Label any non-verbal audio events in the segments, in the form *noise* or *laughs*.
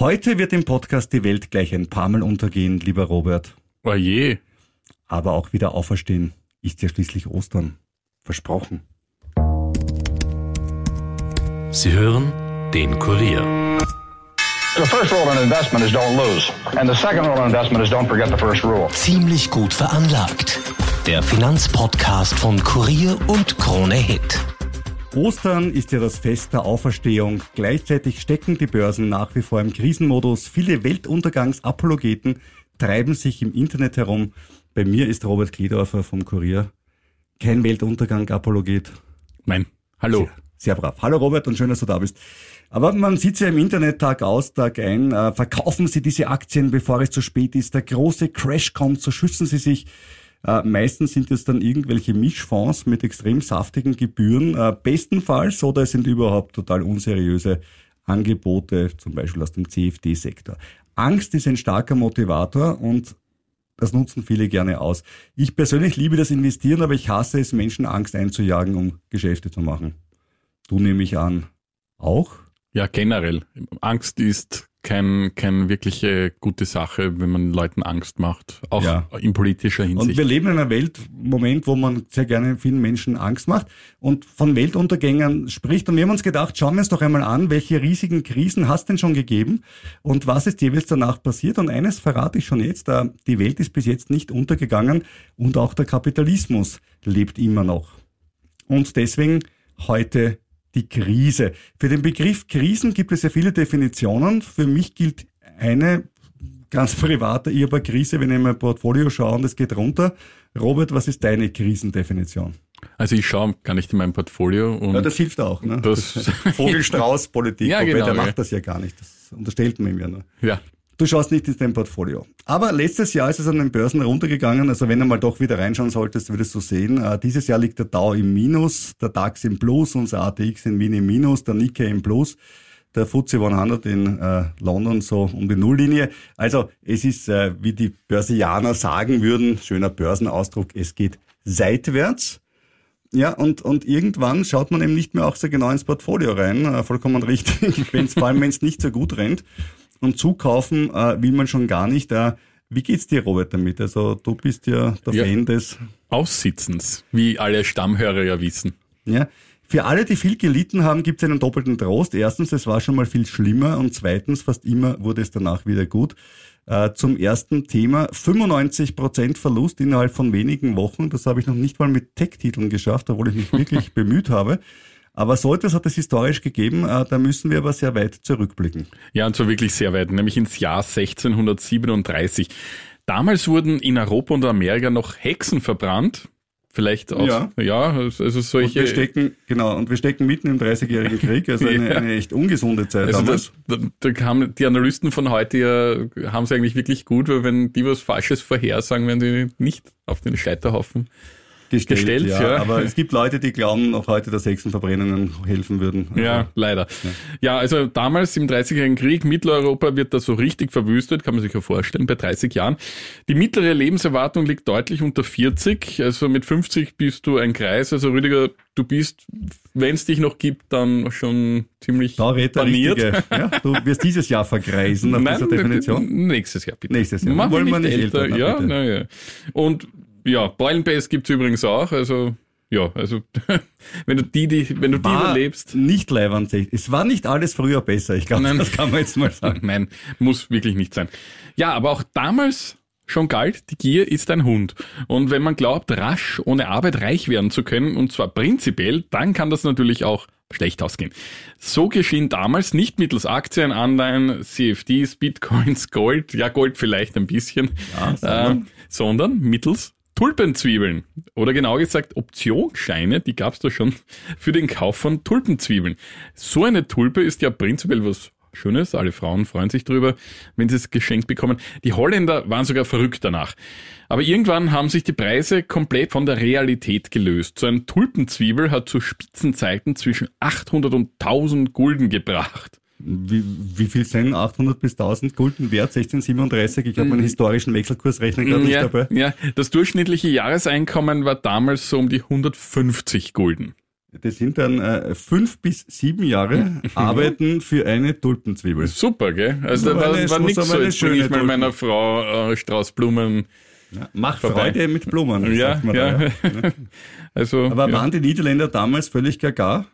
Heute wird im Podcast die Welt gleich ein paar Mal untergehen, lieber Robert. Oje. Aber auch wieder auferstehen ist ja schließlich Ostern. Versprochen. Sie hören den Kurier. The first rule in investment is don't lose. And the second rule in investment is don't forget the first rule. Ziemlich gut veranlagt. Der Finanzpodcast von Kurier und Krone Hit. Ostern ist ja das Fest der Auferstehung. Gleichzeitig stecken die Börsen nach wie vor im Krisenmodus. Viele Weltuntergangsapologeten treiben sich im Internet herum. Bei mir ist Robert Kledorfer vom Kurier kein Weltuntergang-Apologet. Nein. Hallo. Sehr, sehr, brav. Hallo Robert und schön, dass du da bist. Aber man sieht ja im Internet Tag aus, Tag ein. Äh, verkaufen Sie diese Aktien, bevor es zu spät ist. Der große Crash kommt, so schützen Sie sich. Äh, meistens sind es dann irgendwelche Mischfonds mit extrem saftigen Gebühren, äh, bestenfalls, oder es sind überhaupt total unseriöse Angebote, zum Beispiel aus dem CFD-Sektor. Angst ist ein starker Motivator und das nutzen viele gerne aus. Ich persönlich liebe das Investieren, aber ich hasse es, Menschen Angst einzujagen, um Geschäfte zu machen. Du nehme ich an, auch? Ja, generell. Angst ist kein, kein wirkliche gute Sache, wenn man Leuten Angst macht, auch ja. in politischer Hinsicht. Und wir leben in einer Welt, Moment, wo man sehr gerne vielen Menschen Angst macht und von Weltuntergängen spricht. Und wir haben uns gedacht, schauen wir uns doch einmal an, welche riesigen Krisen hast denn schon gegeben und was ist jeweils danach passiert. Und eines verrate ich schon jetzt, äh, die Welt ist bis jetzt nicht untergegangen und auch der Kapitalismus lebt immer noch. Und deswegen heute die Krise. Für den Begriff Krisen gibt es ja viele Definitionen. Für mich gilt eine ganz *laughs* private, ich habe Krise, wenn ich in mein Portfolio schaue und es geht runter. Robert, was ist deine Krisendefinition? Also ich schaue gar nicht in mein Portfolio. Und ja, das hilft auch. Ne? Das *laughs* Vogelstrauß-Politik, ja, genau, der macht das ja gar nicht. Das unterstellt man ihm ja nur. Ja. Du schaust nicht in dein Portfolio. Aber letztes Jahr ist es an den Börsen runtergegangen. Also wenn du mal doch wieder reinschauen solltest, würdest du sehen, äh, dieses Jahr liegt der Dow im Minus, der DAX im Plus, unser ATX in Wien im Minus, der Nikkei im Plus, der FTSE 100 in äh, London so um die Nulllinie. Also es ist, äh, wie die Börsianer sagen würden, schöner Börsenausdruck, es geht seitwärts. Ja, und, und irgendwann schaut man eben nicht mehr auch so genau ins Portfolio rein, äh, vollkommen richtig, *laughs* wenn's, vor allem wenn es nicht so gut rennt und zukaufen äh, will man schon gar nicht. Äh, wie geht's dir, Robert, damit? Also du bist ja der ja, Fan des Aussitzens, wie alle Stammhörer ja wissen. Ja. Für alle, die viel gelitten haben, gibt es einen doppelten Trost. Erstens, es war schon mal viel schlimmer und zweitens, fast immer wurde es danach wieder gut. Äh, zum ersten Thema, 95% Verlust innerhalb von wenigen Wochen. Das habe ich noch nicht mal mit Tech-Titeln geschafft, obwohl ich mich wirklich *laughs* bemüht habe. Aber so etwas hat es historisch gegeben, äh, da müssen wir aber sehr weit zurückblicken. Ja, und zwar wirklich sehr weit, nämlich ins Jahr 1637. Damals wurden in Europa und Amerika noch Hexen verbrannt. Vielleicht auch, ja, ja also solche. Und wir stecken, genau, und wir stecken mitten im 30-jährigen *laughs* Krieg, also eine, ja. eine, echt ungesunde Zeit also damals. Da, da haben die Analysten von heute ja, haben sie eigentlich wirklich gut, weil wenn die was Falsches vorhersagen, werden die nicht auf den Scheiterhaufen gestellt. gestellt ja. ja. Aber es gibt Leute, die glauben noch heute, dass Hexenverbrennungen helfen würden. Ja, aber, leider. Ja. ja. also damals im 30-jährigen Krieg, Mitteleuropa wird da so richtig verwüstet, kann man sich ja vorstellen, bei 30 Jahren. Die mittlere Lebenserwartung liegt deutlich unter 40, also mit 50 bist du ein Kreis. Also Rüdiger, du bist, wenn es dich noch gibt, dann schon ziemlich da baniert. *laughs* Ja, du wirst dieses Jahr vergreisen nach Nein, dieser Definition. Nächstes Jahr bitte. Nächstes Jahr. Machen Wollen wir nicht älter. älter ja, na, ja. Und ja, Beulenbase gibt's übrigens auch, also ja, also *laughs* wenn du die, die wenn du war die überlebst. Nicht leibend. Es war nicht alles früher besser, ich glaube, das kann man jetzt mal sagen. Nein, muss wirklich nicht sein. Ja, aber auch damals schon galt, die Gier ist ein Hund. Und wenn man glaubt, rasch ohne Arbeit reich werden zu können, und zwar prinzipiell, dann kann das natürlich auch schlecht ausgehen. So geschehen damals nicht mittels Aktien, Anleihen, CFDs, Bitcoins, Gold, ja Gold vielleicht ein bisschen, ja, sondern, äh, sondern mittels Tulpenzwiebeln oder genau gesagt Optionsscheine, die gab es da schon für den Kauf von Tulpenzwiebeln. So eine Tulpe ist ja prinzipiell was Schönes, alle Frauen freuen sich drüber, wenn sie es geschenkt bekommen. Die Holländer waren sogar verrückt danach. Aber irgendwann haben sich die Preise komplett von der Realität gelöst. So ein Tulpenzwiebel hat zu Spitzenzeiten zwischen 800 und 1000 Gulden gebracht. Wie, wie viel sind 800 bis 1000 Gulden wert? 1637? Ich habe meinen hm. historischen Wechselkursrechner gerade nicht ja, dabei. Ja, das durchschnittliche Jahreseinkommen war damals so um die 150 Gulden. Das sind dann äh, fünf bis sieben Jahre *laughs* Arbeiten für eine Tulpenzwiebel. Super, gell? Also So da war, eine- war nichts so, jetzt bringe ich mal meiner Frau äh, Straußblumen. Ja, Mach Vorbei. Freude mit Blumen. Ja, sagt man ja. Da, ja. *laughs* Also, Aber waren die Niederländer damals völlig gaga?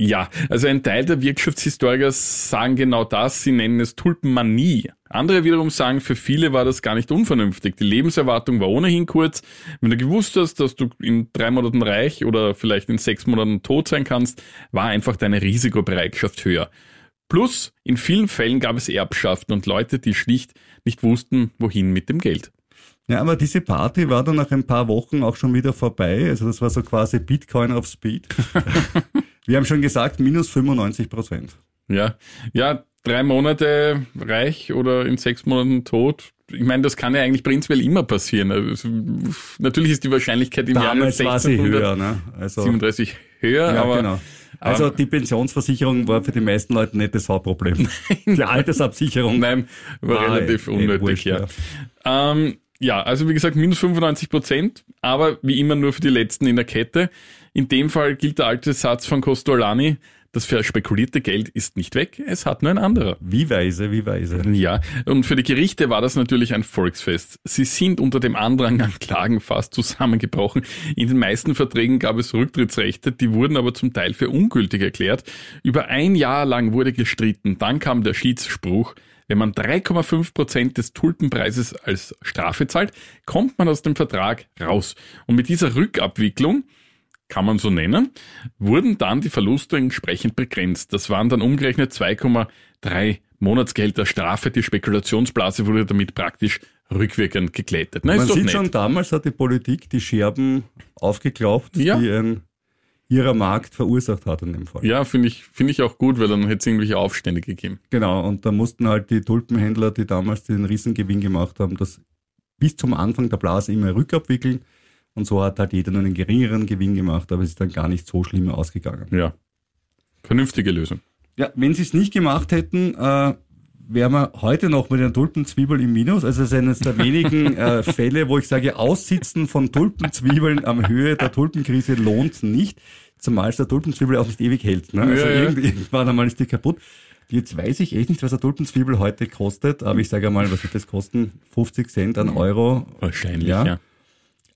Ja, also ein Teil der Wirtschaftshistoriker sagen genau das, sie nennen es Tulpenmanie. Andere wiederum sagen, für viele war das gar nicht unvernünftig. Die Lebenserwartung war ohnehin kurz. Wenn du gewusst hast, dass du in drei Monaten reich oder vielleicht in sechs Monaten tot sein kannst, war einfach deine Risikobereitschaft höher. Plus, in vielen Fällen gab es Erbschaften und Leute, die schlicht nicht wussten, wohin mit dem Geld. Ja, aber diese Party war dann nach ein paar Wochen auch schon wieder vorbei. Also das war so quasi Bitcoin auf Speed. *laughs* Wir haben schon gesagt, minus 95 Prozent. Ja, ja, drei Monate reich oder in sechs Monaten tot. Ich meine, das kann ja eigentlich prinzipiell immer passieren. Also, natürlich ist die Wahrscheinlichkeit im Jahre Damals sie 1637 höher. Ne? Also, 37 höher, ja, aber genau. Also aber- die Pensionsversicherung war für die meisten Leute nicht das Hauptproblem. *laughs* Die Altersabsicherung. nein, war War relativ eh- unnötig, wurscht, ja. Ähm, ja, also wie gesagt, minus 95 Prozent, aber wie immer nur für die letzten in der Kette. In dem Fall gilt der alte Satz von Costolani, das verspekulierte Geld ist nicht weg, es hat nur ein anderer. Wie weise, wie weise. Ja, und für die Gerichte war das natürlich ein Volksfest. Sie sind unter dem Andrang an Klagen fast zusammengebrochen. In den meisten Verträgen gab es Rücktrittsrechte, die wurden aber zum Teil für ungültig erklärt. Über ein Jahr lang wurde gestritten. Dann kam der Schiedsspruch, wenn man 3,5 Prozent des Tulpenpreises als Strafe zahlt, kommt man aus dem Vertrag raus. Und mit dieser Rückabwicklung kann man so nennen, wurden dann die Verluste entsprechend begrenzt. Das waren dann umgerechnet 2,3 Monatsgelder Strafe. Die Spekulationsblase wurde damit praktisch rückwirkend geglättet. Na, Man sieht nett. schon, damals hat die Politik die Scherben aufgeklaubt, Ja. die ein ihrer Markt verursacht hat in dem Fall. Ja, finde ich, finde ich auch gut, weil dann hätte es irgendwelche Aufstände gegeben. Genau, und da mussten halt die Tulpenhändler, die damals den Riesengewinn gemacht haben, das bis zum Anfang der Blase immer rückabwickeln. Und so hat halt jeder nur einen geringeren Gewinn gemacht, aber es ist dann gar nicht so schlimm ausgegangen. Ja. Vernünftige Lösung. Ja, wenn sie es nicht gemacht hätten, äh, wären wir heute noch mit einer Tulpenzwiebel im Minus. Also es ist eines der wenigen äh, *laughs* Fälle, wo ich sage, Aussitzen von Tulpenzwiebeln am Höhe der Tulpenkrise lohnt nicht, zumal es der Tulpenzwiebel auch nicht ewig hält. Ne? Also Ja, ja. irgend- irgendwann einmal ist die kaputt. Jetzt weiß ich echt nicht, was eine Tulpenzwiebel heute kostet, aber ich sage einmal, was wird das kosten? 50 Cent an Euro. Wahrscheinlich, Ja. ja.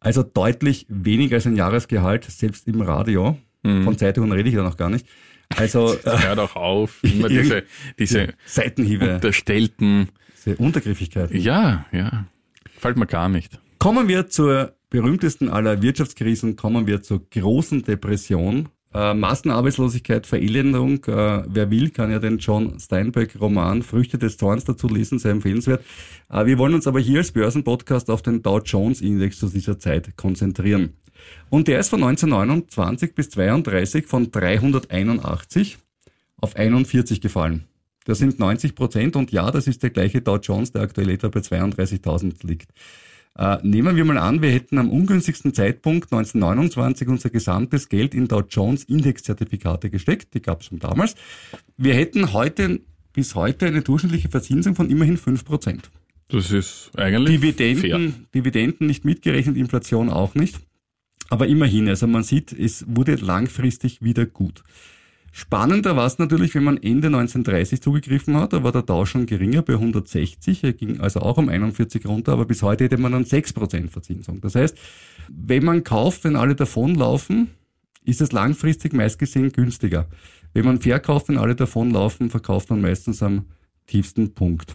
Also deutlich weniger als ein Jahresgehalt, selbst im Radio. Mhm. Von Zeitungen rede ich da noch gar nicht. Also *laughs* äh, Hört auch auf. *laughs* Immer diese, diese Seitenhiebe, unterstellten. diese Untergriffigkeit. Ja, ja. Gefällt mir gar nicht. Kommen wir zur berühmtesten aller Wirtschaftskrisen, kommen wir zur großen Depression. Äh, Massenarbeitslosigkeit, Verelendung. Äh, wer will, kann ja den John Steinbeck-Roman Früchte des Zorns dazu lesen, sehr empfehlenswert. Äh, wir wollen uns aber hier als Börsenpodcast auf den Dow Jones-Index zu dieser Zeit konzentrieren. Und der ist von 1929 bis 32 von 381 auf 41 gefallen. Das sind 90 Prozent und ja, das ist der gleiche Dow Jones, der aktuell etwa bei 32.000 liegt. Äh, nehmen wir mal an, wir hätten am ungünstigsten Zeitpunkt 1929 unser gesamtes Geld in Dow Jones Indexzertifikate gesteckt, die gab es schon damals. Wir hätten heute bis heute eine durchschnittliche Verzinsung von immerhin 5 Prozent. Das ist eigentlich fair. Dividenden, Dividenden nicht mitgerechnet, Inflation auch nicht. Aber immerhin, also man sieht, es wurde langfristig wieder gut. Spannender war es natürlich, wenn man Ende 1930 zugegriffen hat, da war der Tausch schon geringer bei 160, er ging also auch um 41 runter, aber bis heute hätte man dann 6% Verzinsung. Das heißt, wenn man kauft, wenn alle davonlaufen, ist es langfristig meist gesehen günstiger. Wenn man verkauft, wenn alle davonlaufen, verkauft man meistens am tiefsten Punkt.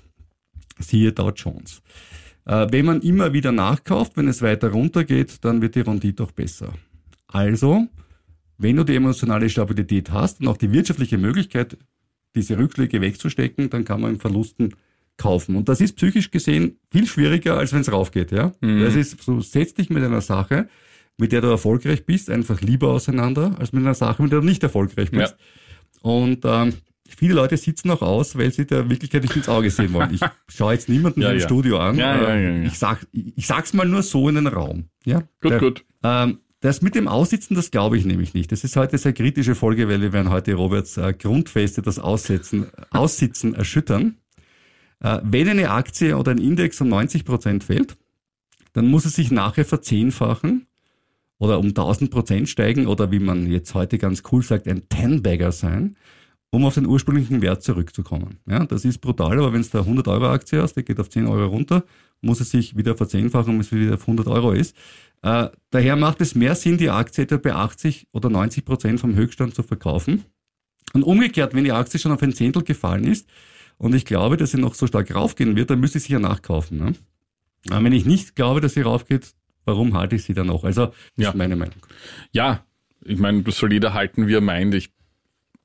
Siehe Dow Jones. Äh, wenn man immer wieder nachkauft, wenn es weiter runtergeht, dann wird die Rendite auch besser. Also, wenn du die emotionale Stabilität hast und auch die wirtschaftliche Möglichkeit, diese Rückschläge wegzustecken, dann kann man Verlusten kaufen. Und das ist psychisch gesehen viel schwieriger, als wenn es raufgeht. Ja? Das ist, so setz dich mit einer Sache, mit der du erfolgreich bist, einfach lieber auseinander, als mit einer Sache, mit der du nicht erfolgreich bist. Und ähm, viele Leute sitzen auch aus, weil sie der Wirklichkeit nicht ins Auge sehen wollen. Ich *laughs* schaue jetzt niemanden Ja, im ja. Studio an. Ja, ja, ja, ja. Ich, sag, ich sag's mal nur so in den Raum. Ja? Gut, Der- gut. ähm, das mit dem Aussitzen, das glaube ich nämlich nicht. Das ist heute sehr kritische Folge, weil wir werden heute Roberts äh, Grundfeste, das Aussetzen, *laughs* Aussitzen erschüttern. Äh, wenn eine Aktie oder ein Index um 90 Prozent fällt, dann muss es sich nachher verzehnfachen oder um 1000 Prozent steigen oder wie man jetzt heute ganz cool sagt, ein Ten-Bagger sein, um auf den ursprünglichen Wert zurückzukommen. Ja, das ist brutal, aber wenn es da 100 Euro Aktie hast, die geht auf 10 Euro runter, muss es sich wieder verzehnfachen, bis es wieder auf 100 Euro ist. Äh, daher macht es mehr Sinn, die Aktie etwa bei 80 oder 90 Prozent vom Höchststand zu verkaufen. Und umgekehrt, wenn die Aktie schon auf ein Zehntel gefallen ist und ich glaube, dass sie noch so stark raufgehen wird, dann müsste ich sie ja nachkaufen. Ne? Aber wenn ich nicht glaube, dass sie raufgeht, warum halte ich sie dann noch? Also, das Ja. ist meine Meinung. Ja, ich meine, das soll jeder halten, wie er meint. Ich,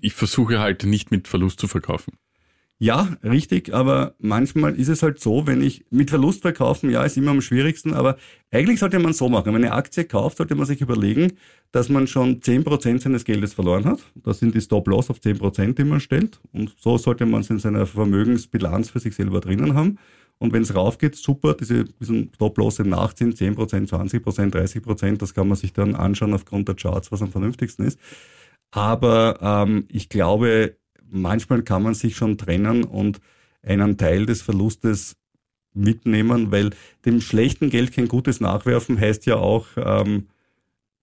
ich versuche halt nicht mit Verlust zu verkaufen. Ja, richtig, aber manchmal ist es halt so, wenn ich mit Verlust verkaufen, ja, ist immer am schwierigsten, aber eigentlich sollte man so machen. Wenn man eine Aktie kauft, sollte man sich überlegen, dass man schon 10% seines Geldes verloren hat. Das sind die Stop-Loss auf 10%, die man stellt. Und so sollte man es in seiner Vermögensbilanz für sich selber drinnen haben. Und wenn es raufgeht, super, diese, Stop-Loss im Nachziehen, 10%, 20%, 30%, das kann man sich dann anschauen aufgrund der Charts, was am vernünftigsten ist. Aber ähm, ich glaube, manchmal kann man sich schon trennen und einen Teil des Verlustes mitnehmen, weil dem schlechten Geld kein gutes nachwerfen heißt ja auch, ähm,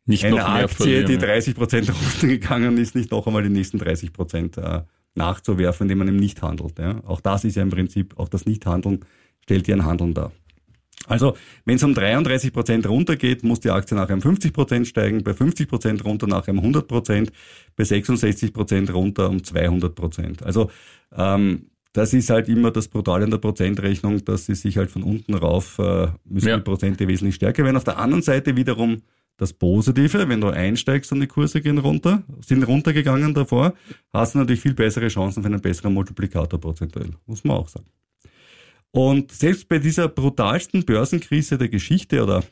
Nicht eine Aktie, die ja. 30 Prozent runtergegangen ist, nicht noch einmal die nächsten 30 Prozent äh, nachzuwerfen, indem man eben nicht handelt. Ja. Auch das ist ja im Prinzip, auch das Nichthandeln stellt ja ein Handeln dar. Also, wenn es um 33 Prozent runtergeht, muss die Aktie nachher um 50 Prozent steigen, bei 50 Prozent runter nachher um 100 Prozent, bei 66 Prozent runter um 200 Prozent. Also, ähm, das ist halt immer das Brutale an der Prozentrechnung, dass sie sich halt von unten rauf, äh, müssen Ja. die Prozente wesentlich stärker werden. Auf der anderen Seite wiederum das Positive, wenn du einsteigst und die Kurse gehen runter, sind runtergegangen davor, hast du natürlich viel bessere Chancen für einen besseren Multiplikator prozentuell, muss man auch sagen. Und selbst bei dieser brutalsten Börsenkrise der Geschichte oder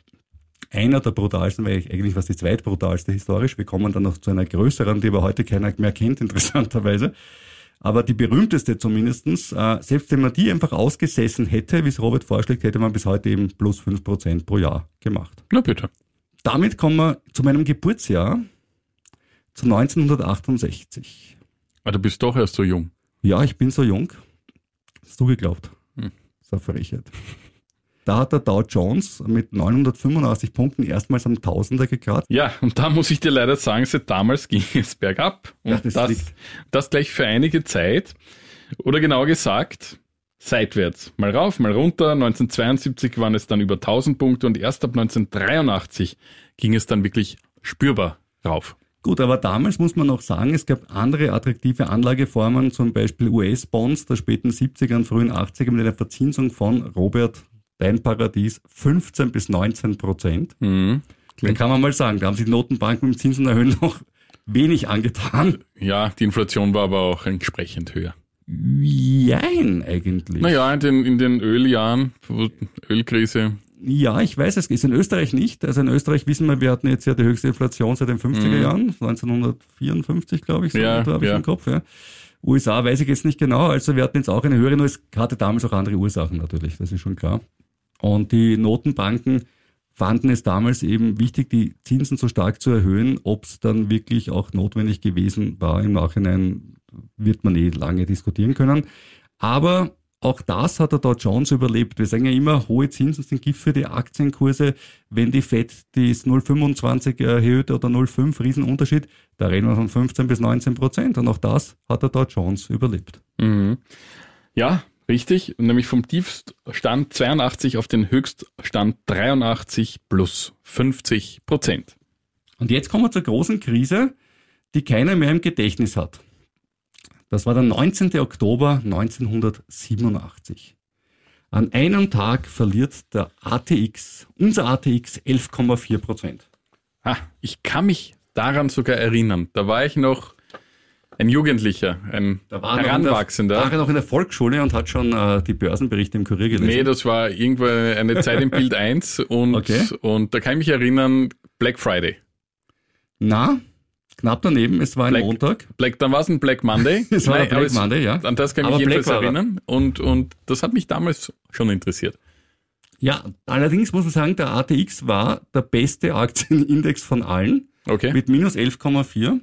einer der brutalsten, weil ich eigentlich was die zweitbrutalste historisch, wir kommen dann noch zu einer größeren, die aber heute keiner mehr kennt, *laughs* interessanterweise. Aber die berühmteste zumindestens. Äh, selbst wenn man die einfach ausgesessen hätte, wie es Robert vorschlägt, hätte man bis heute eben plus 5% pro Jahr gemacht. Na bitte. Damit kommen wir zu meinem Geburtsjahr, zu 1968. Aber du bist doch erst so jung. Ja, ich bin so jung. Hast du geglaubt? Eine Frechheit. Da hat der Dow Jones mit 985 Punkten erstmals am Tausender gekratzt. Ja, und da muss ich dir leider sagen, seit damals ging *laughs* es bergab. Und Ja, das das, das gleich für einige Zeit. Oder genauer gesagt, seitwärts. Mal rauf, mal runter. 1972 waren es dann über 1000 Punkte und erst ab 1983 ging es dann wirklich spürbar rauf. Gut, aber damals muss man noch sagen, es gab andere attraktive Anlageformen, zum Beispiel US-Bonds der späten 70er und frühen 80er mit einer Verzinsung von, Robert, dein Paradies, 15 bis 19 Prozent. Mhm. Dann kann man mal sagen, da haben sich die Notenbanken mit Zinsen erhöhen noch wenig angetan. Ja, die Inflation war aber auch entsprechend höher. Jein eigentlich. Naja, in den, in den Öljahren, Ölkrise, Ja, ich weiß, es ist in Österreich nicht. Also in Österreich wissen wir, wir hatten jetzt ja die höchste Inflation seit den 50er Jahren, 1954, glaube ich, so Mhm. Ja, habe ich ja. im Kopf. Ja. USA weiß ich jetzt nicht genau. Also wir hatten jetzt auch eine höhere, nur es hatte damals auch andere Ursachen natürlich, das ist schon klar. Und die Notenbanken fanden es damals eben wichtig, die Zinsen so stark zu erhöhen. Ob es dann wirklich auch notwendig gewesen war im Nachhinein, wird man eh lange diskutieren können. Aber auch das hat der Dow Jones überlebt. Wir sagen ja immer, hohe Zinsen sind Gift für die Aktienkurse. Wenn die FED das 0,25 erhöht oder 0,5, Riesenunterschied, da reden wir von 15 bis 19 Prozent. Und auch das hat der Dow Jones überlebt. Mhm. Ja, richtig. Nämlich vom Tiefstand 82 auf den Höchststand 83 plus 50 Prozent. Und jetzt kommen wir zur großen Krise, die keiner mehr im Gedächtnis hat. Das war der 19. Oktober 1987. An einem Tag verliert der ATX, unser ATX 11,4 Prozent. Ah, ich kann mich daran sogar erinnern. Da war ich noch ein Jugendlicher, ein Da war er noch in der- Heranwachsender. War er noch in der Volksschule und hat schon äh, die Börsenberichte im Kurier gelesen. Nee, das war irgendwo eine Zeit im Bild 1 und, Okay. und da kann ich mich erinnern, Black Friday. Na, knapp daneben, es war ein Black- Montag. Black, dann war es ein Black Monday. *laughs* Es war aber Black Monday, ja. An das kann ich mich jedenfalls er. erinnern und, und das hat mich damals schon interessiert. Ja, allerdings muss man sagen, der ATX war der beste Aktienindex von allen. Okay. mit minus 11,4.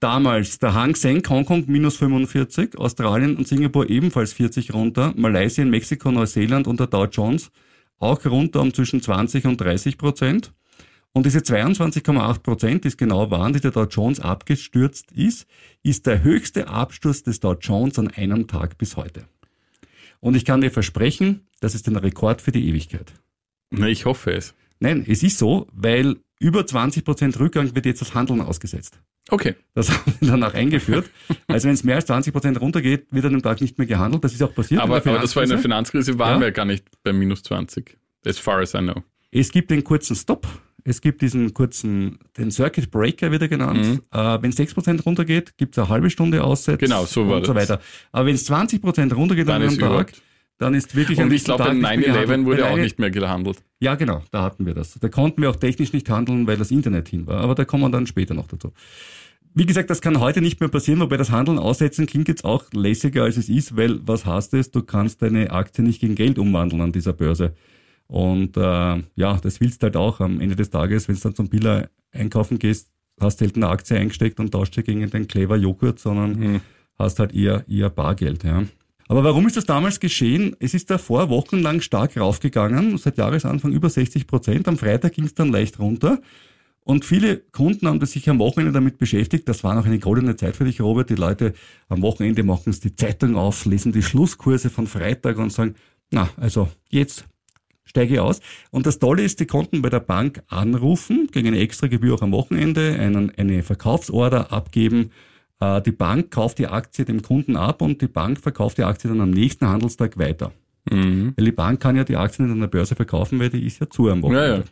Damals der Hang Seng Hongkong minus 45, Australien und Singapur ebenfalls 40 runter, Malaysia, Mexiko, Neuseeland und der Dow Jones auch runter um zwischen 20 und 30 Prozent. Und diese 22,8 Prozent, die es genau waren, die der Dow Jones abgestürzt ist, ist der höchste Absturz des Dow Jones an einem Tag bis heute. Und ich kann dir versprechen, das ist ein Rekord für die Ewigkeit. Na, ich hoffe es. Nein, es ist so, weil über 20 Prozent Rückgang wird jetzt das Handeln ausgesetzt. Okay. Das *laughs* haben wir danach eingeführt. Also wenn es mehr als 20 Prozent runtergeht, wird an dem Tag nicht mehr gehandelt. Das ist auch passiert. Aber, aber das war in der Finanzkrise. Finanzkrise, waren Ja. wir gar nicht bei minus 20. As far as I know. Es gibt den kurzen Stop. Es gibt diesen kurzen, den Circuit Breaker wird er genannt. Äh, wenn es 6% runtergeht, gibt es eine halbe Stunde Aussetz. Mhm. Genau, so war und so weiter. Aber wenn es 20% runtergeht Dann an einem Tag, dann ist wirklich Und ich glaube, beim nicht mehr 9-11 gehandelt. wurde auch nicht mehr gehandelt. Ja, genau, da hatten wir das. Da konnten wir auch technisch nicht handeln, weil das Internet hin war. Aber da kommen wir dann später noch dazu. Wie gesagt, das kann heute nicht mehr passieren, wobei das Handeln aussetzen klingt jetzt auch lässiger als es ist, weil was heißt es? Du kannst deine Aktie nicht gegen Geld umwandeln an dieser Börse. Und äh, ja, das willst halt auch am Ende des Tages, wenn du dann zum Biller einkaufen gehst, hast selten eine Aktie eingesteckt und tauscht sie gegen den Clever Joghurt, sondern hast halt eher, eher Bargeld. Ja. Aber warum ist das damals geschehen? Es ist davor wochenlang stark raufgegangen, seit Jahresanfang über 60 Prozent. Am Freitag ging es dann leicht runter. Und viele Kunden haben sich am Wochenende damit beschäftigt. Das war noch eine goldene Zeit für dich, Robert. Die Leute am Wochenende machen es die Zeitung auf, lesen die Schlusskurse von Freitag und sagen, na, also jetzt steige ich aus. Und das Tolle ist, die konnten bei der Bank anrufen, gegen eine extra Gebühr auch am Wochenende, einen, eine Verkaufsorder abgeben. Äh, Die Bank kauft die Aktie dem Kunden ab und die Bank verkauft die Aktie dann am nächsten Handelstag weiter. Mhm. Weil die Bank kann ja die Aktien nicht an der Börse verkaufen, weil die ist ja zu am Wochenende. Ja, ja.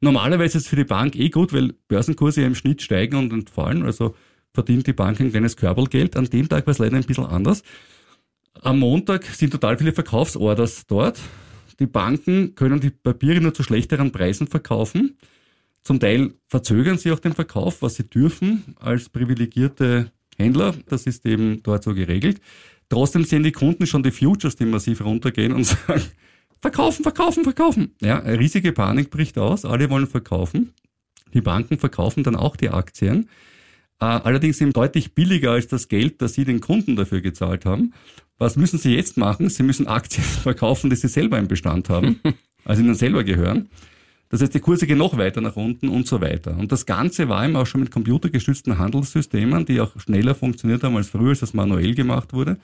Normalerweise ist es für die Bank eh gut, weil Börsenkurse ja im Schnitt steigen und entfallen. Also verdient die Bank ein kleines Körbelgeld. An dem Tag war es leider ein bisschen anders. Am Montag sind total viele Verkaufsorders dort. Die Banken können die Papiere nur zu schlechteren Preisen verkaufen. Zum Teil verzögern sie auch den Verkauf, was sie dürfen als privilegierte Händler. Das ist eben dort so geregelt. Trotzdem sehen die Kunden schon die Futures, die massiv runtergehen und *laughs* sagen, verkaufen, verkaufen, verkaufen. Ja, riesige Panik bricht aus. Alle wollen verkaufen. Die Banken verkaufen dann auch die Aktien. Äh, allerdings eben deutlich billiger als das Geld, das sie den Kunden dafür gezahlt haben. Was müssen sie jetzt machen? Sie müssen Aktien *laughs* verkaufen, die sie selber im Bestand haben, *laughs* also ihnen selber gehören. Das heißt, die Kurse gehen noch weiter nach unten und so weiter. Und das Ganze war eben auch schon mit computergestützten Handelssystemen, die auch schneller funktioniert haben als früher, als das manuell gemacht wurde.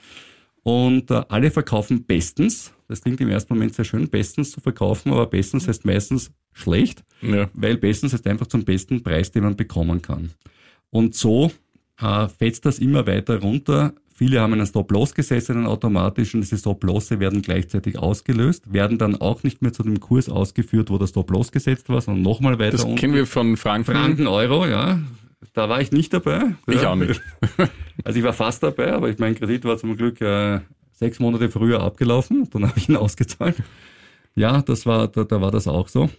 Und äh, alle verkaufen bestens. Das klingt im ersten Moment sehr schön, bestens zu verkaufen, aber bestens heißt meistens schlecht, Ja. weil bestens heißt einfach zum besten Preis, den man bekommen kann. Und so äh, fetzt das immer weiter runter. Viele haben einen Stop-Loss gesetzt, einen automatischen. Diese Stop-Losse werden gleichzeitig ausgelöst, werden dann auch nicht mehr zu dem Kurs ausgeführt, wo der Stop-Loss gesetzt war, sondern nochmal weiter Das unten. kennen wir von Franken. Franken, Euro, ja. Da war ich nicht dabei. Ich ja. auch nicht. *laughs* Also ich war fast dabei, aber ich, mein Kredit war zum Glück äh, sechs Monate früher abgelaufen. Dann habe ich ihn *laughs* ausgezahlt. Ja, das war, da, da war das auch so.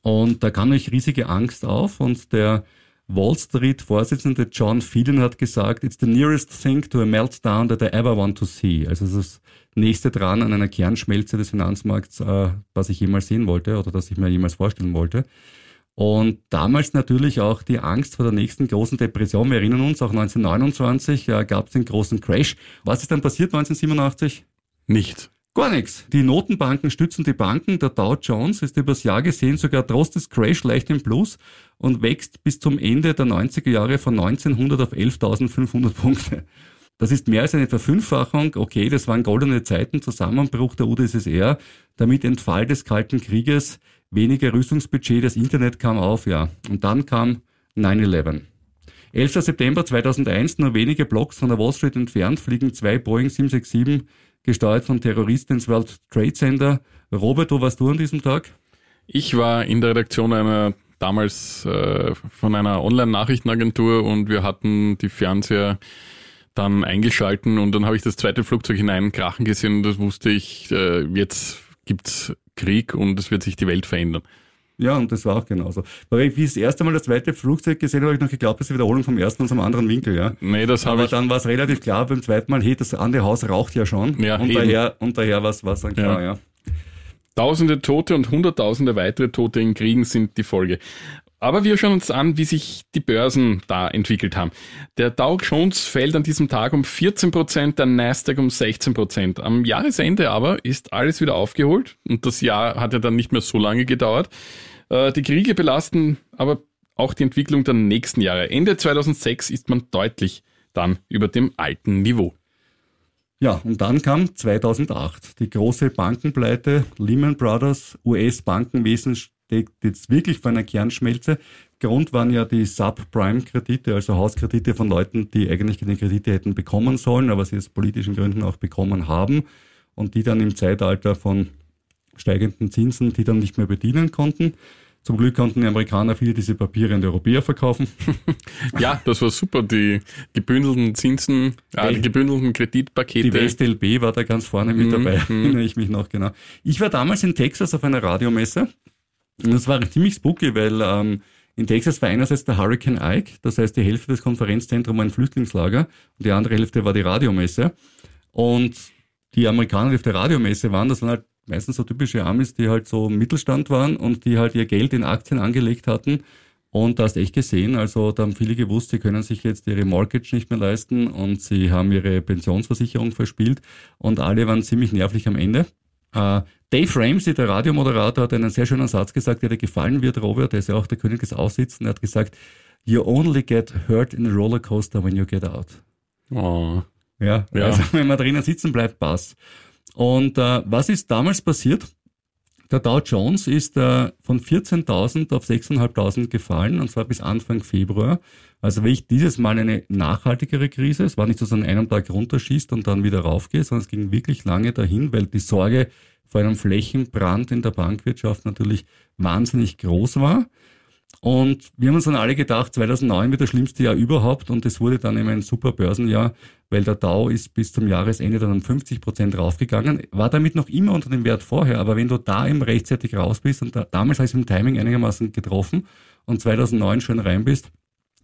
Und da kam euch riesige Angst auf und der Wall Street Vorsitzende John Phelan hat gesagt, it's the nearest thing to a meltdown that I ever want to see. Also das nächste dran an einer Kernschmelze des Finanzmarkts, äh, was ich jemals sehen wollte oder das ich mir jemals vorstellen wollte. Und damals natürlich auch die Angst vor der nächsten großen Depression. Wir erinnern uns, auch 1929 äh, gab es den großen Crash. Was ist dann passiert 1987? Nicht. Gar nichts. Die Notenbanken stützen die Banken. Der Dow Jones ist übers Jahr gesehen sogar trotz des Crash leicht im Plus und wächst bis zum Ende der 90er Jahre von 1900 auf 11.500 Punkte. Das ist mehr als eine Verfünffachung. Okay, das waren goldene Zeiten, Zusammenbruch der UdSSR, damit Entfall des Kalten Krieges, weniger Rüstungsbudget, das Internet kam auf, ja. Und dann kam 9-11. 11. September 2001, nur wenige Blocks von der Wall Street entfernt, fliegen zwei Boeing 767 gesteuert von Terroristen ins World Trade Center. Robert, wo warst du an diesem Tag? Ich war in der Redaktion einer damals äh, von einer Online-Nachrichtenagentur und wir hatten die Fernseher dann eingeschalten und dann habe ich das zweite Flugzeug hineinkrachen gesehen und das wusste ich, äh, jetzt gibt's Krieg und es wird sich die Welt verändern. Ja, und das war auch genauso. Weil ich, wie ich das erste Mal das zweite Flugzeug gesehen habe, habe ich noch geglaubt, das ist eine Wiederholung vom ersten aus einem anderen Winkel, ja. Nee, das habe Aber ich. dann war es relativ klar beim zweiten Mal, hey, das andere Haus raucht ja schon. Ja, und, eben. daher, und daher war es dann klar, Ja. ja. Tausende Tote und Hunderttausende weitere Tote in Kriegen sind die Folge. Aber wir schauen uns an, wie sich die Börsen da entwickelt haben. Der Dow Jones fällt an diesem Tag um 14 Prozent, der Nasdaq um 16 Prozent. Am Jahresende aber ist alles wieder aufgeholt und das Jahr hat ja dann nicht mehr so lange gedauert. Äh, die Kriege belasten aber auch die Entwicklung der nächsten Jahre. Ende 2006 ist man deutlich dann über dem alten Niveau. Ja, und dann kam 2008 die große Bankenpleite, Lehman Brothers, US-Bankenwesen steckt jetzt wirklich vor einer Kernschmelze. Grund waren ja die Subprime-Kredite, also Hauskredite von Leuten, die eigentlich keine Kredite hätten bekommen sollen, aber sie aus politischen Gründen auch bekommen haben und die dann im Zeitalter von steigenden Zinsen, die dann nicht mehr bedienen konnten. Zum Glück konnten die Amerikaner viele diese Papiere an die Europäer verkaufen. *laughs* ja, das war super. Die gebündelten Zinsen, äh, die gebündelten Kreditpakete. Die WestLB war da ganz vorne mit mhm, dabei, *laughs* mhm. erinnere ich mich noch genau. Ich war damals in Texas auf einer Radiomesse und das war ziemlich spooky, weil ähm, in Texas war einerseits der Hurricane Ike, das heißt die Hälfte des Konferenzzentrums war ein Flüchtlingslager und die andere Hälfte war die Radiomesse. Und die Amerikaner, die auf der Radiomesse waren, das waren halt meistens so typische Amis, die halt so Mittelstand waren und die halt ihr Geld in Aktien angelegt hatten. Und da hast echt gesehen, also da haben viele gewusst, sie können sich jetzt ihre Mortgage nicht mehr leisten und sie haben ihre Pensionsversicherung verspielt und alle waren ziemlich nervlich am Ende. Uh, Dave Ramsey, der Radiomoderator, hat einen sehr schönen Satz gesagt, der dir gefallen wird, Robert, der ist ja auch der König des Aussitzen, er hat gesagt, you only get hurt in a roller coaster when you get out. Oh. Ja, ja. also wenn man drinnen sitzen bleibt, passt. Und äh, was ist damals passiert? Der Dow Jones ist äh, von 14.000 auf 6.500 gefallen, und zwar bis Anfang Februar. Also wenn ich dieses Mal eine nachhaltigere Krise, es war nicht so, dass an einem Tag runterschießt und dann wieder raufgeht, sondern es ging wirklich lange dahin, weil die Sorge vor einem Flächenbrand in der Bankwirtschaft natürlich wahnsinnig groß war. Und wir haben uns dann alle gedacht, 2009 wird das schlimmste Jahr überhaupt und es wurde dann immer ein super Börsenjahr, weil der Dow ist bis zum Jahresende dann um 50 Prozent raufgegangen, war damit noch immer unter dem Wert vorher, aber wenn du da eben rechtzeitig raus bist und da, damals hast du im Timing einigermaßen getroffen und 2009 schon rein bist,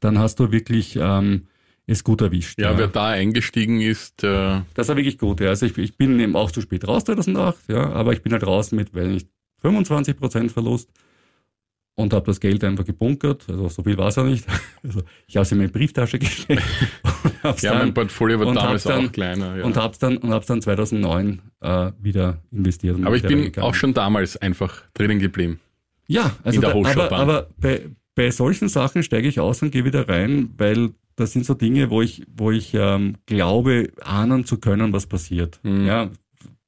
dann hast du wirklich ähm, es gut erwischt. Ja, ja, wer da eingestiegen ist. Äh das war wirklich gut. Ja. Also ich, ich bin eben auch zu spät raus 2008, ja, aber ich bin halt raus mit, wenn nicht 25 Prozent Verlust und habe das Geld einfach gebunkert. Also so viel war es ja nicht. *laughs* Also ich habe es in meine Brieftasche gestellt. *laughs* ja, dann, mein Portfolio war damals dann, auch kleiner. Ja. Und habe es dann, und hab's dann 2009 äh, wieder investiert. Aber ich bin auch schon damals einfach drinnen geblieben. Ja, also da, aber, aber bei, bei solchen Sachen steige ich aus und gehe wieder rein, weil das sind so Dinge, wo ich, wo ich ähm, glaube, ahnen zu können, was passiert. Mhm. Ja,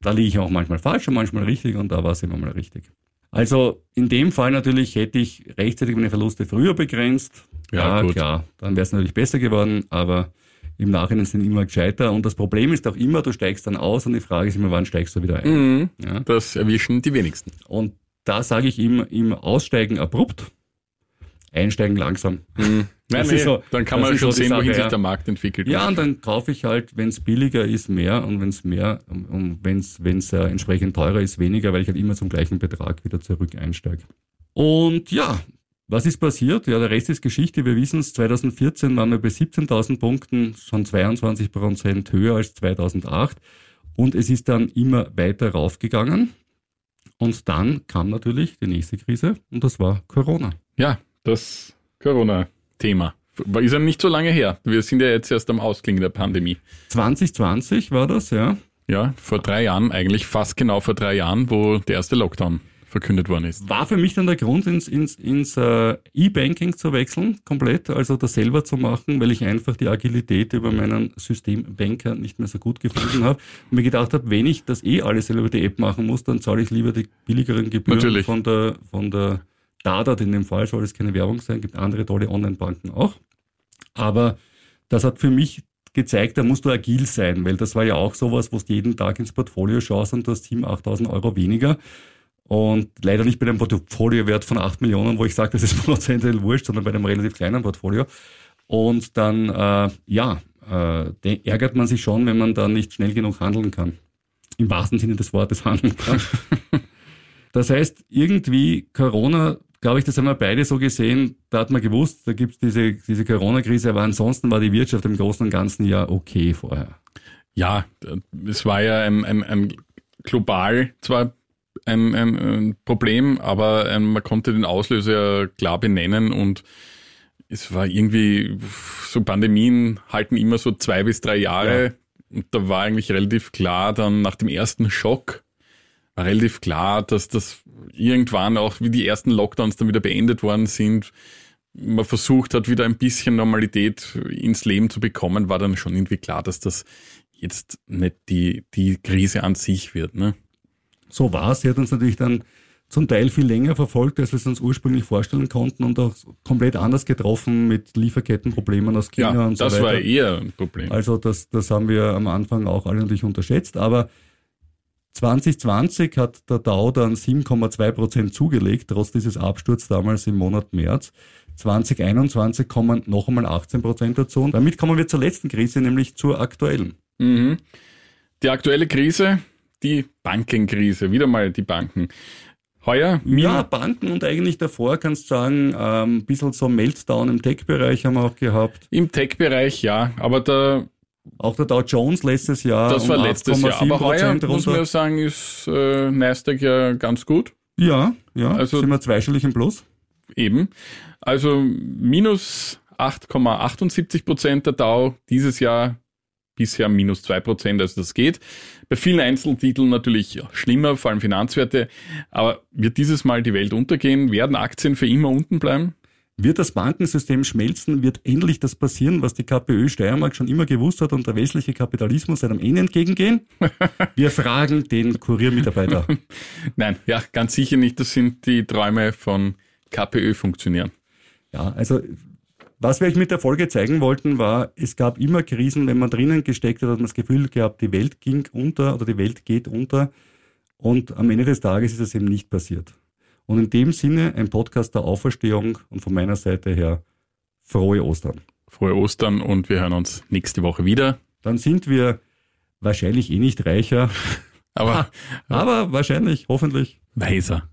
da liege ich auch manchmal falsch und manchmal richtig und da war es immer mal richtig. Also in dem Fall natürlich hätte ich rechtzeitig meine Verluste früher begrenzt. Ja, ja klar, dann wäre es natürlich besser geworden, aber im Nachhinein sind immer gescheiter. Und das Problem ist auch immer, du steigst dann aus und die Frage ist immer, wann steigst du wieder ein? Mhm, ja? Das erwischen die wenigsten. Und da sage ich immer, im Aussteigen abrupt, einsteigen langsam. Mhm. *laughs* Nein, nee, so, dann kann man schon so sehen, Sache, wohin sich der Markt entwickelt. Ja, und dann kaufe ich halt, wenn es billiger ist, mehr und wenn es mehr und wenn es äh, entsprechend teurer ist, weniger, weil ich halt immer zum gleichen Betrag wieder zurück einsteige. Und ja, was ist passiert? Ja, der Rest ist Geschichte. Wir wissen es, 2014 waren wir bei 17.000 Punkten, schon 22 Prozent höher als 2008. Und es ist dann immer weiter raufgegangen. Und dann kam natürlich die nächste Krise und das war Corona. Ja, das Corona-Thema. Ist ja nicht so lange her. Wir sind ja jetzt erst am Ausklingen der Pandemie. 2020 war das, ja. Ja, vor drei Jahren, eigentlich fast genau vor drei Jahren, wo der erste Lockdown verkündet worden ist. War für mich dann der Grund, ins, ins, ins uh, E-Banking zu wechseln, komplett, also das selber zu machen, weil ich einfach die Agilität über meinen Systembanker nicht mehr so gut gefunden habe und mir gedacht habe, wenn ich das eh alles selber über die App machen muss, dann zahle ich lieber die billigeren Gebühren Natürlich. von der, von der Dadat in dem Fall soll es keine Werbung sein, gibt andere tolle Online-Banken auch. Aber das hat für mich gezeigt, da musst du agil sein, weil das war ja auch sowas, wo du jeden Tag ins Portfolio schaust und du hast 7.000, 8.000 Euro weniger. Und leider nicht bei einem Portfoliowert von 8 Millionen, wo ich sage, das ist *laughs* prozentuell wurscht, sondern bei einem relativ kleinen Portfolio. Und dann, äh, ja, äh, ärgert man sich schon, wenn man da nicht schnell genug handeln kann. Im wahrsten Sinne des Wortes handeln kann. *laughs* das heißt, irgendwie Corona glaube ich, das haben wir beide so gesehen. Da hat man gewusst, da gibt es diese, diese Corona-Krise, aber ansonsten war die Wirtschaft im Großen und Ganzen ja okay vorher. Ja, es war ja ein, ein, ein global zwar ein, ein, Problem, aber ähm, man konnte den Auslöser ja klar benennen und es war irgendwie, so Pandemien halten immer so zwei bis drei Jahre. Ja. Und da war eigentlich relativ klar, dann nach dem ersten Schock, relativ klar, dass das irgendwann auch, wie die ersten Lockdowns dann wieder beendet worden sind, man versucht hat, wieder ein bisschen Normalität ins Leben zu bekommen, war dann schon irgendwie klar, dass das jetzt nicht die, die Krise an sich wird. Ne? So war es. Sie hat uns natürlich dann zum Teil viel länger verfolgt, als wir es uns ursprünglich vorstellen konnten und auch komplett anders getroffen mit Lieferkettenproblemen aus China ja, und so das weiter. war eher ein Problem. Also das, das haben wir am Anfang auch alle natürlich unterschätzt, aber 2020 hat der Dow dann 7,2 Prozent zugelegt, trotz dieses Absturz damals im Monat März. 2021 kommen noch einmal 18 Prozent dazu. Und damit kommen wir zur letzten Krise, nämlich zur aktuellen. Mhm. Die aktuelle Krise, die Bankenkrise, wieder mal die Banken. Heuer? Ja, Banken und eigentlich davor kannst du sagen, ähm, ein bisschen so Meltdown im Tech-Bereich haben wir auch gehabt. Im Tech-Bereich ja, aber der, Auch der Dow Jones letztes Jahr. das war um letztes Jahr. 8,7% Aber heuer, muss man ja sagen, ist äh, Nasdaq ja ganz gut. Ja, ja, Also- sind wir zweistellig im Plus. Eben. Also minus 8,78 Prozent der Dow dieses Jahr bisher minus 2 Prozent, also das geht. Bei vielen Einzeltiteln natürlich schlimmer, vor allem Finanzwerte. Aber wird dieses Mal die Welt untergehen? Werden Aktien für immer unten bleiben? Wird das Bankensystem schmelzen, wird endlich das passieren, was die KPÖ Steiermark schon immer gewusst hat und der westliche Kapitalismus seinem Ende entgegengehen? *laughs* Wir fragen den Kuriermitarbeiter. *laughs* Nein, ja, ganz sicher nicht. Das sind die Träume von KPÖ-Funktionären. Ja, also was wir euch mit der Folge zeigen wollten, war, es gab immer Krisen, wenn man drinnen gesteckt hat, hat man das Gefühl gehabt, die Welt ging unter oder die Welt geht unter. Und am Ende des Tages ist es eben nicht passiert. Und in dem Sinne ein Podcast der Auferstehung und von meiner Seite her frohe Ostern. Frohe Ostern und wir hören uns nächste Woche wieder. Dann sind wir wahrscheinlich eh nicht reicher, Aber *laughs* aber wahrscheinlich, hoffentlich weiser.